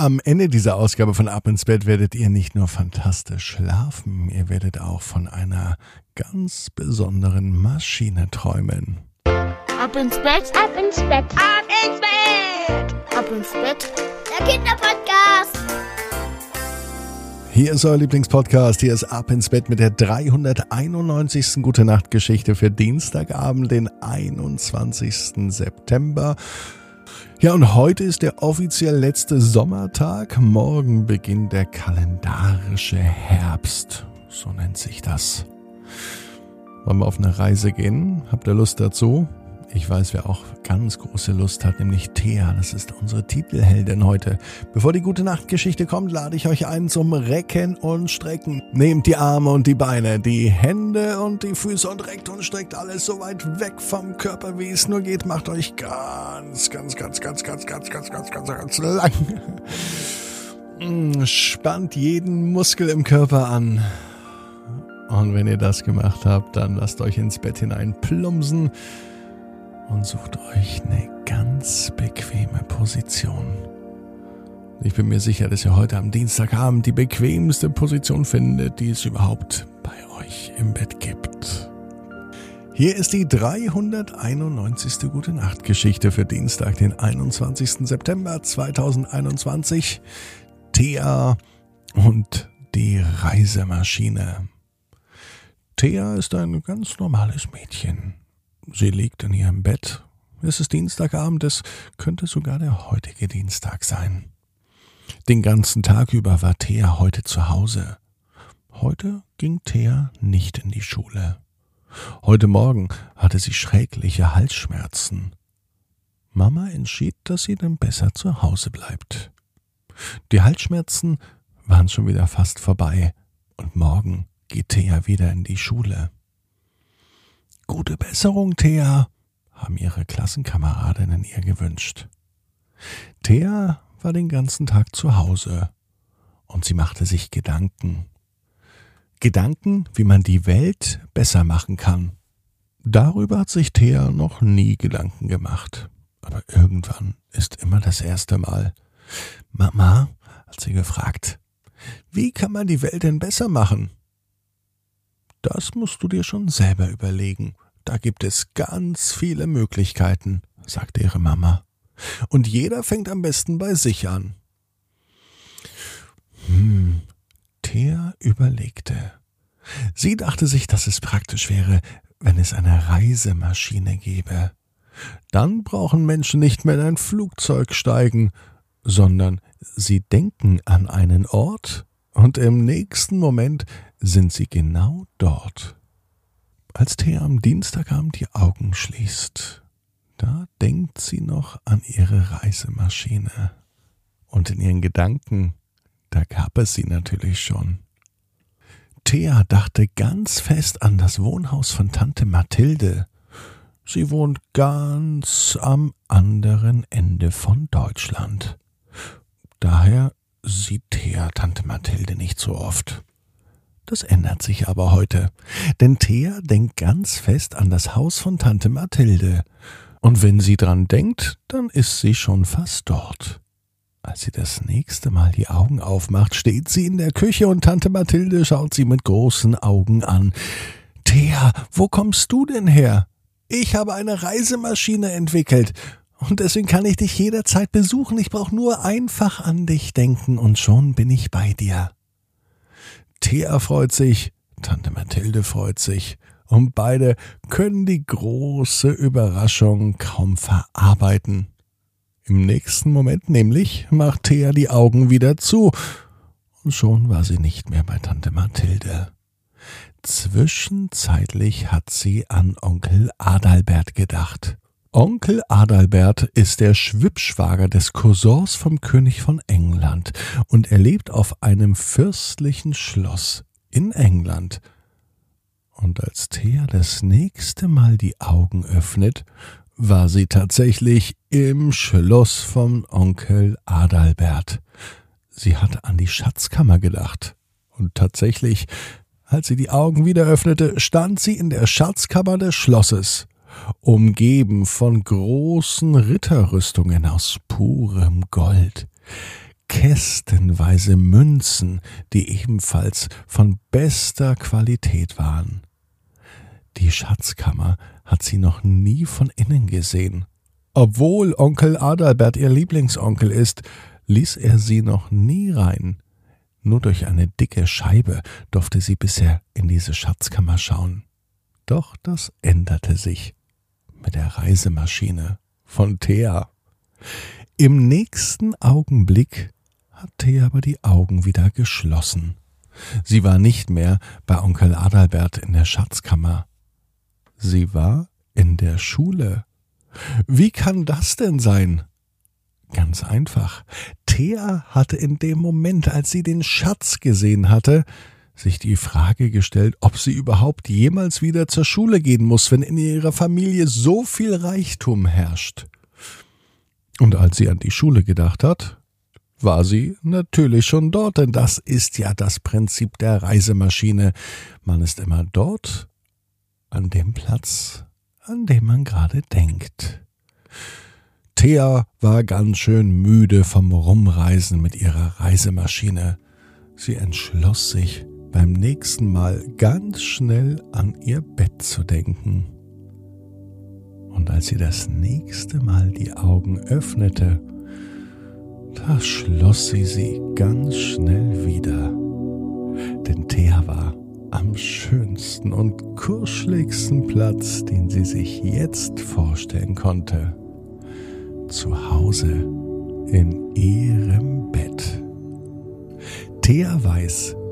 Am Ende dieser Ausgabe von Ab ins Bett werdet ihr nicht nur fantastisch schlafen, ihr werdet auch von einer ganz besonderen Maschine träumen. Ab ins Bett, ab ins Bett, ab ins Bett, ab ins Bett, der Kinderpodcast. Hier ist euer Lieblingspodcast. Hier ist Ab ins Bett mit der 391. Gute Nacht Geschichte für Dienstagabend, den 21. September. Ja, und heute ist der offiziell letzte Sommertag. Morgen beginnt der kalendarische Herbst. So nennt sich das. Wollen wir auf eine Reise gehen? Habt ihr Lust dazu? Ich weiß, wer auch ganz große Lust hat, nämlich Thea. Das ist unsere Titelheldin heute. Bevor die gute Nachtgeschichte kommt, lade ich euch ein zum Recken und Strecken. Nehmt die Arme und die Beine, die Hände und die Füße und reckt und streckt alles so weit weg vom Körper, wie es nur geht. Macht euch ganz, ganz, ganz, ganz, ganz, ganz, ganz, ganz, ganz, ganz lang. Spannt jeden Muskel im Körper an. Und wenn ihr das gemacht habt, dann lasst euch ins Bett hinein plumpsen und sucht euch eine ganz bequeme Position. Ich bin mir sicher, dass ihr heute am Dienstagabend die bequemste Position findet, die es überhaupt bei euch im Bett gibt. Hier ist die 391. Gute Nacht Geschichte für Dienstag, den 21. September 2021. Thea und die Reisemaschine. Thea ist ein ganz normales Mädchen. Sie liegt in ihrem Bett. Es ist Dienstagabend, es könnte sogar der heutige Dienstag sein. Den ganzen Tag über war Thea heute zu Hause. Heute ging Thea nicht in die Schule. Heute Morgen hatte sie schreckliche Halsschmerzen. Mama entschied, dass sie dann besser zu Hause bleibt. Die Halsschmerzen waren schon wieder fast vorbei, und morgen geht Thea wieder in die Schule. Gute Besserung, Thea, haben ihre Klassenkameradinnen ihr gewünscht. Thea war den ganzen Tag zu Hause und sie machte sich Gedanken. Gedanken, wie man die Welt besser machen kann. Darüber hat sich Thea noch nie Gedanken gemacht. Aber irgendwann ist immer das erste Mal. Mama, hat sie gefragt, wie kann man die Welt denn besser machen? Das musst du dir schon selber überlegen. Da gibt es ganz viele Möglichkeiten, sagte ihre Mama. Und jeder fängt am besten bei sich an. Hm, Thea überlegte. Sie dachte sich, dass es praktisch wäre, wenn es eine Reisemaschine gäbe. Dann brauchen Menschen nicht mehr in ein Flugzeug steigen, sondern sie denken an einen Ort und im nächsten Moment sind sie genau dort. Als Thea am Dienstagabend die Augen schließt, da denkt sie noch an ihre Reisemaschine. Und in ihren Gedanken, da gab es sie natürlich schon. Thea dachte ganz fest an das Wohnhaus von Tante Mathilde. Sie wohnt ganz am anderen Ende von Deutschland. Daher sieht Thea Tante Mathilde nicht so oft. Das ändert sich aber heute, denn Thea denkt ganz fest an das Haus von Tante Mathilde. Und wenn sie dran denkt, dann ist sie schon fast dort. Als sie das nächste Mal die Augen aufmacht, steht sie in der Küche und Tante Mathilde schaut sie mit großen Augen an. Thea, wo kommst du denn her? Ich habe eine Reisemaschine entwickelt und deswegen kann ich dich jederzeit besuchen. Ich brauche nur einfach an dich denken und schon bin ich bei dir. Thea freut sich, Tante Mathilde freut sich und beide können die große Überraschung kaum verarbeiten. Im nächsten Moment nämlich macht Thea die Augen wieder zu und schon war sie nicht mehr bei Tante Mathilde. Zwischenzeitlich hat sie an Onkel Adalbert gedacht. Onkel Adalbert ist der Schwippschwager des Cousins vom König von England und er lebt auf einem fürstlichen Schloss in England. Und als Thea das nächste Mal die Augen öffnet, war sie tatsächlich im Schloss vom Onkel Adalbert. Sie hatte an die Schatzkammer gedacht. Und tatsächlich, als sie die Augen wieder öffnete, stand sie in der Schatzkammer des Schlosses umgeben von großen Ritterrüstungen aus purem Gold. kästenweise Münzen, die ebenfalls von bester Qualität waren. Die Schatzkammer hat sie noch nie von innen gesehen. Obwohl Onkel Adalbert ihr Lieblingsonkel ist, ließ er sie noch nie rein. Nur durch eine dicke Scheibe durfte sie bisher in diese Schatzkammer schauen. Doch das änderte sich mit der Reisemaschine von Thea. Im nächsten Augenblick hat Thea aber die Augen wieder geschlossen. Sie war nicht mehr bei Onkel Adalbert in der Schatzkammer. Sie war in der Schule. Wie kann das denn sein? Ganz einfach. Thea hatte in dem Moment, als sie den Schatz gesehen hatte, sich die Frage gestellt, ob sie überhaupt jemals wieder zur Schule gehen muss, wenn in ihrer Familie so viel Reichtum herrscht. Und als sie an die Schule gedacht hat, war sie natürlich schon dort, denn das ist ja das Prinzip der Reisemaschine. Man ist immer dort, an dem Platz, an dem man gerade denkt. Thea war ganz schön müde vom Rumreisen mit ihrer Reisemaschine. Sie entschloss sich, beim nächsten Mal ganz schnell an ihr Bett zu denken. Und als sie das nächste Mal die Augen öffnete, da schloss sie sie ganz schnell wieder. Denn Thea war am schönsten und kuscheligsten Platz, den sie sich jetzt vorstellen konnte zu Hause in ihrem Bett. Thea weiß,